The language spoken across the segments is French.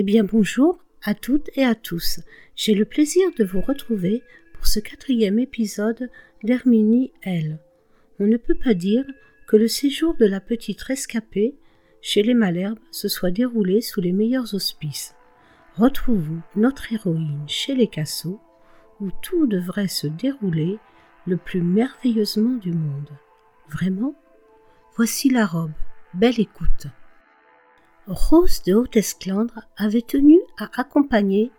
Eh bien bonjour à toutes et à tous. J'ai le plaisir de vous retrouver pour ce quatrième épisode d'Herminie L. On ne peut pas dire que le séjour de la petite rescapée chez les Malherbes se soit déroulé sous les meilleurs auspices. Retrouvons notre héroïne chez les Cassots, où tout devrait se dérouler le plus merveilleusement du monde. Vraiment? Voici la robe. Belle écoute. Rose de Haute-Esclandre avait tenu à accompagner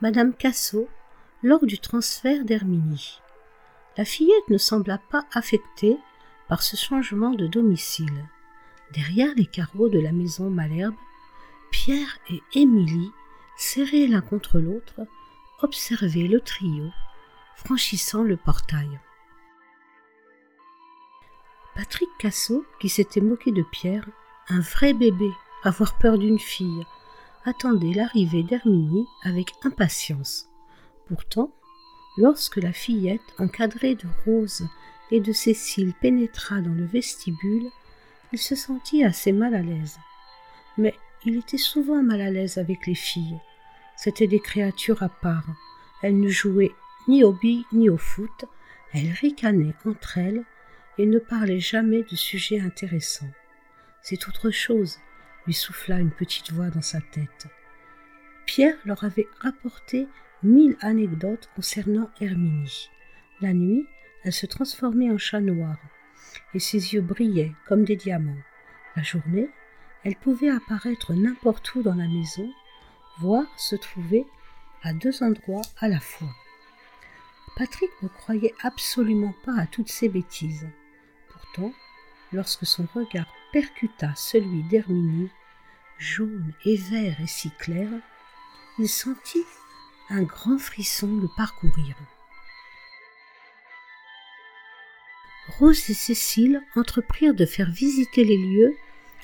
Madame Cassot lors du transfert d'Herminie. La fillette ne sembla pas affectée par ce changement de domicile. Derrière les carreaux de la maison Malherbe, Pierre et Émilie, serrés l'un contre l'autre, observaient le trio franchissant le portail. Patrick Cassot, qui s'était moqué de Pierre, un vrai bébé, avoir peur d'une fille, attendait l'arrivée d'Herminie avec impatience. Pourtant, lorsque la fillette, encadrée de Rose et de Cécile, pénétra dans le vestibule, il se sentit assez mal à l'aise. Mais il était souvent mal à l'aise avec les filles. C'étaient des créatures à part. Elles ne jouaient ni au billes ni au foot. Elles ricanaient entre elles et ne parlaient jamais de sujets intéressants. C'est autre chose, lui souffla une petite voix dans sa tête. Pierre leur avait rapporté mille anecdotes concernant Herminie. La nuit, elle se transformait en chat noir, et ses yeux brillaient comme des diamants. La journée, elle pouvait apparaître n'importe où dans la maison, voire se trouver à deux endroits à la fois. Patrick ne croyait absolument pas à toutes ces bêtises. Pourtant, lorsque son regard percuta celui d'Herminie, jaune et vert et si clair, il sentit un grand frisson le parcourir. Rose et Cécile entreprirent de faire visiter les lieux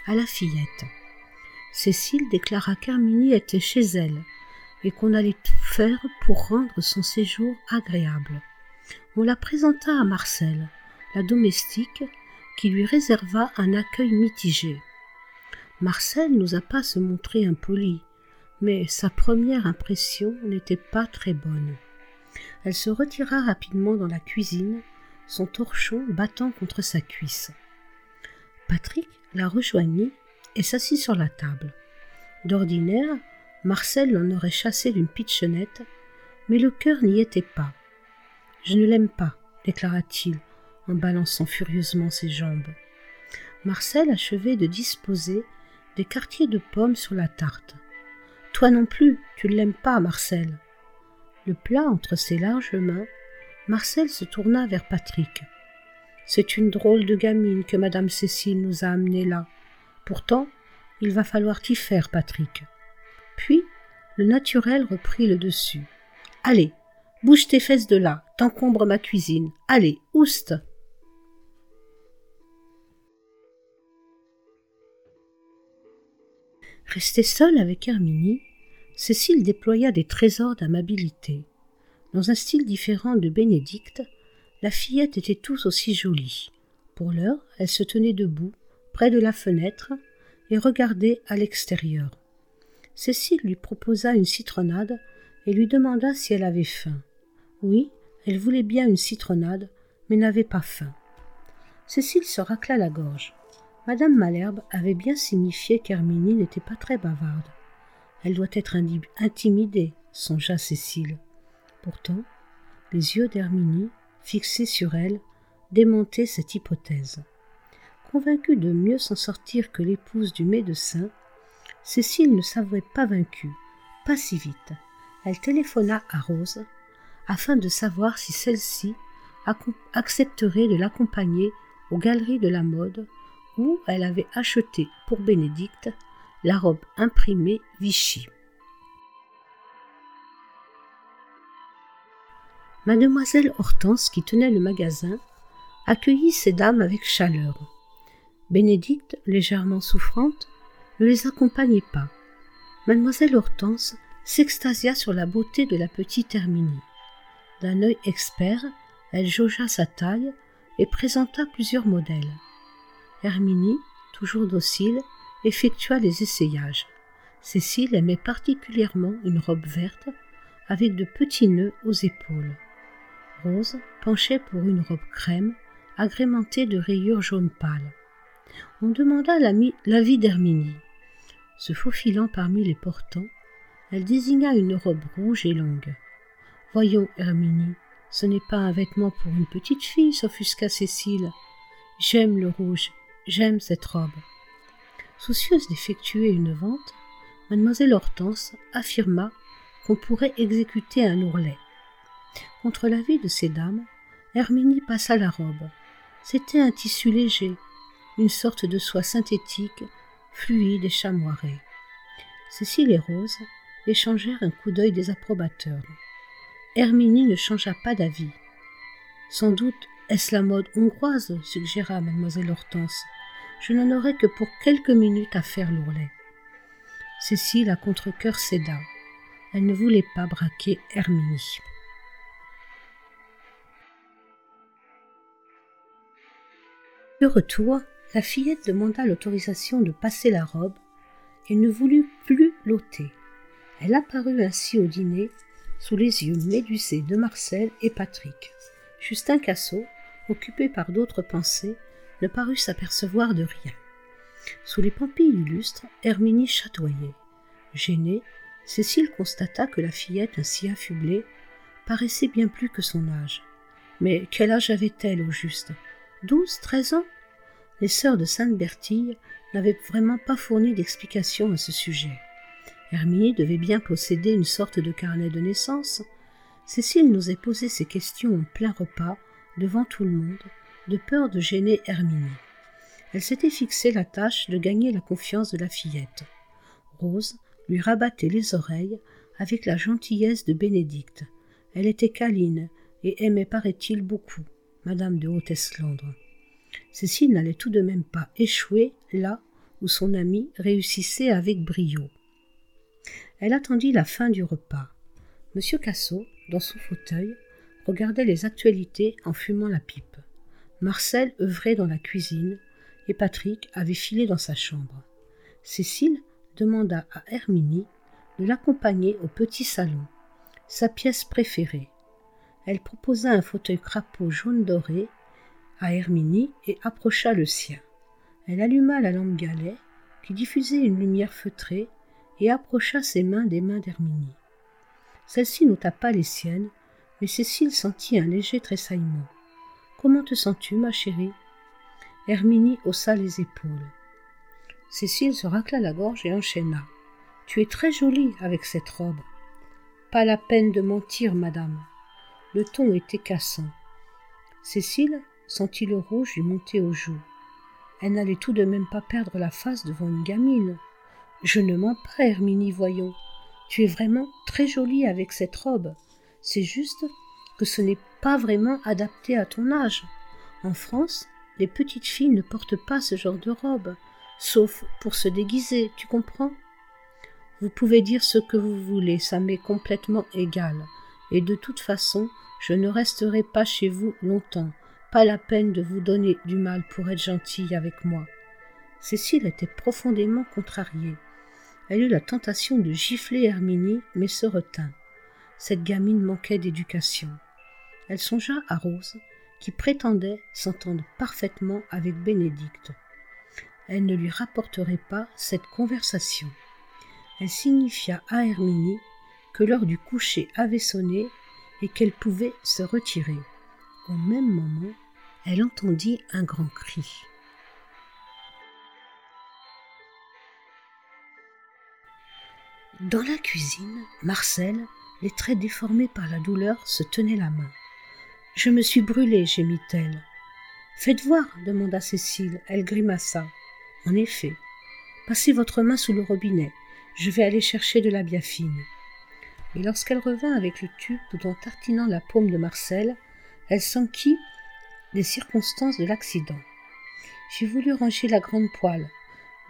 à la fillette. Cécile déclara qu'Herminie était chez elle et qu'on allait tout faire pour rendre son séjour agréable. On la présenta à Marcel, la domestique, qui lui réserva un accueil mitigé. Marcel n'osa pas se montrer impoli, mais sa première impression n'était pas très bonne. Elle se retira rapidement dans la cuisine, son torchon battant contre sa cuisse. Patrick la rejoignit et s'assit sur la table. D'ordinaire, Marcel l'en aurait chassé d'une pitchonnette, mais le cœur n'y était pas. Je ne l'aime pas, déclara-t-il en balançant furieusement ses jambes. Marcel achevait de disposer des quartiers de pommes sur la tarte. Toi non plus, tu ne l'aimes pas, Marcel. Le plat entre ses larges mains, Marcel se tourna vers Patrick. C'est une drôle de gamine que madame Cécile nous a amenée là. Pourtant, il va falloir t'y faire, Patrick. Puis, le naturel reprit le dessus. Allez, bouge tes fesses de là, t'encombre ma cuisine. Allez, ouste. Restée seule avec Herminie, Cécile déploya des trésors d'amabilité. Dans un style différent de Bénédicte, la fillette était tous aussi jolie. Pour l'heure, elle se tenait debout, près de la fenêtre, et regardait à l'extérieur. Cécile lui proposa une citronnade et lui demanda si elle avait faim. Oui, elle voulait bien une citronnade, mais n'avait pas faim. Cécile se racla la gorge. Madame Malherbe avait bien signifié qu'Herminie n'était pas très bavarde. Elle doit être intimidée, songea Cécile. Pourtant, les yeux d'Herminie, fixés sur elle, démentaient cette hypothèse. Convaincue de mieux s'en sortir que l'épouse du médecin, Cécile ne s'avouait pas vaincue, pas si vite. Elle téléphona à Rose afin de savoir si celle-ci accepterait de l'accompagner aux galeries de la mode où elle avait acheté pour Bénédicte la robe imprimée Vichy. Mademoiselle Hortense, qui tenait le magasin, accueillit ces dames avec chaleur. Bénédicte, légèrement souffrante, ne les accompagnait pas. Mademoiselle Hortense s'extasia sur la beauté de la petite Herminie. D'un œil expert, elle jaugea sa taille et présenta plusieurs modèles. Herminie, toujours docile, effectua les essayages. Cécile aimait particulièrement une robe verte avec de petits nœuds aux épaules. Rose penchait pour une robe crème agrémentée de rayures jaune pâle. On demanda l'avis d'Herminie. Se faufilant parmi les portants, elle désigna une robe rouge et longue. Voyons, Herminie, ce n'est pas un vêtement pour une petite fille, s'offusqua Cécile. J'aime le rouge, j'aime cette robe. Soucieuse d'effectuer une vente, mademoiselle Hortense affirma qu'on pourrait exécuter un ourlet. Contre l'avis de ces dames, Herminie passa la robe. C'était un tissu léger, une sorte de soie synthétique, fluide et chamoirée. Cécile et Rose échangèrent un coup d'œil désapprobateur. Herminie ne changea pas d'avis. Sans doute est-ce la mode hongroise, suggéra mademoiselle Hortense. Je n'en aurais que pour quelques minutes à faire l'ourlet. Cécile à contre-cœur céda. Elle ne voulait pas braquer Herminie. De retour, la fillette demanda l'autorisation de passer la robe et ne voulut plus l'ôter. Elle apparut ainsi au dîner sous les yeux médusés de Marcel et Patrick. Justin Cassot, occupé par d'autres pensées, ne parut s'apercevoir de rien. Sous les pampilles du lustre, Herminie chatoyait. Gênée, Cécile constata que la fillette ainsi affublée paraissait bien plus que son âge. Mais quel âge avait-elle au juste? Douze, treize ans? Les sœurs de Sainte-Bertille n'avaient vraiment pas fourni d'explication à ce sujet. Herminie devait bien posséder une sorte de carnet de naissance. Cécile n'osait poser ces questions en plein repas, devant tout le monde, de peur de gêner Herminie. Elle s'était fixé la tâche de gagner la confiance de la fillette. Rose lui rabattait les oreilles avec la gentillesse de Bénédicte. Elle était câline et aimait, paraît-il, beaucoup Madame de Haute-Eslandre. Cécile n'allait tout de même pas échouer là où son amie réussissait avec brio. Elle attendit la fin du repas. Monsieur Cassot, son fauteuil, regardait les actualités en fumant la pipe. Marcel œuvrait dans la cuisine et Patrick avait filé dans sa chambre. Cécile demanda à Herminie de l'accompagner au petit salon, sa pièce préférée. Elle proposa un fauteuil crapaud jaune doré à Herminie et approcha le sien. Elle alluma la lampe galet qui diffusait une lumière feutrée et approcha ses mains des mains d'Herminie. Celle-ci n'ôta pas les siennes, mais Cécile sentit un léger tressaillement. Comment te sens-tu, ma chérie? Herminie haussa les épaules. Cécile se racla la gorge et enchaîna. Tu es très jolie avec cette robe. Pas la peine de mentir, madame. Le ton était cassant. Cécile sentit le rouge lui monter aux joues. Elle n'allait tout de même pas perdre la face devant une gamine. Je ne mens pas, Herminie, voyons. Tu es vraiment très jolie avec cette robe. C'est juste que ce n'est pas vraiment adapté à ton âge. En France, les petites filles ne portent pas ce genre de robe sauf pour se déguiser, tu comprends? Vous pouvez dire ce que vous voulez, ça m'est complètement égal, et de toute façon, je ne resterai pas chez vous longtemps, pas la peine de vous donner du mal pour être gentille avec moi. Cécile était profondément contrariée. Elle eut la tentation de gifler Herminie, mais se retint. Cette gamine manquait d'éducation. Elle songea à Rose, qui prétendait s'entendre parfaitement avec Bénédicte elle ne lui rapporterait pas cette conversation. Elle signifia à Herminie que l'heure du coucher avait sonné et qu'elle pouvait se retirer. Au même moment, elle entendit un grand cri. Dans la cuisine, Marcel, les traits déformés par la douleur, se tenait la main. Je me suis brûlée, gémit-elle. Faites voir, demanda Cécile. Elle grimaça. En effet, passez votre main sous le robinet, je vais aller chercher de la biafine. Et lorsqu'elle revint avec le tube tout en tartinant la paume de Marcel, elle s'enquit des circonstances de l'accident. J'ai voulu ranger la grande poêle.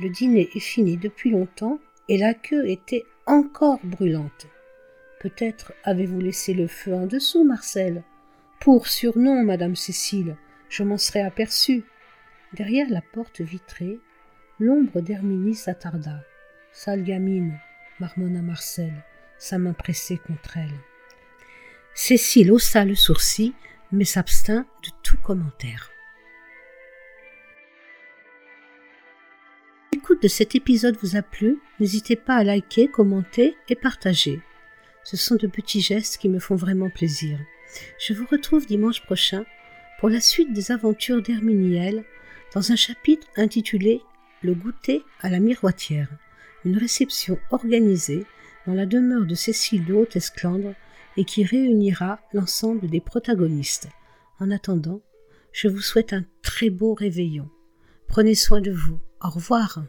Le dîner est fini depuis longtemps et la queue était encore brûlante. Peut-être avez-vous laissé le feu en dessous, Marcel. Pour surnom, madame Cécile, je m'en serais aperçue. Derrière la porte vitrée, l'ombre d'Herminie s'attarda. Sale gamine, marmonna Marcel, sa main pressée contre elle. Cécile haussa le sourcil, mais s'abstint de tout commentaire. L'écoute de cet épisode vous a plu, n'hésitez pas à liker, commenter et partager. Ce sont de petits gestes qui me font vraiment plaisir. Je vous retrouve dimanche prochain pour la suite des aventures d'Herminiel dans un chapitre intitulé Le goûter à la miroitière, une réception organisée dans la demeure de Cécile de Haute-Esclandre et qui réunira l'ensemble des protagonistes. En attendant, je vous souhaite un très beau réveillon. Prenez soin de vous. Au revoir.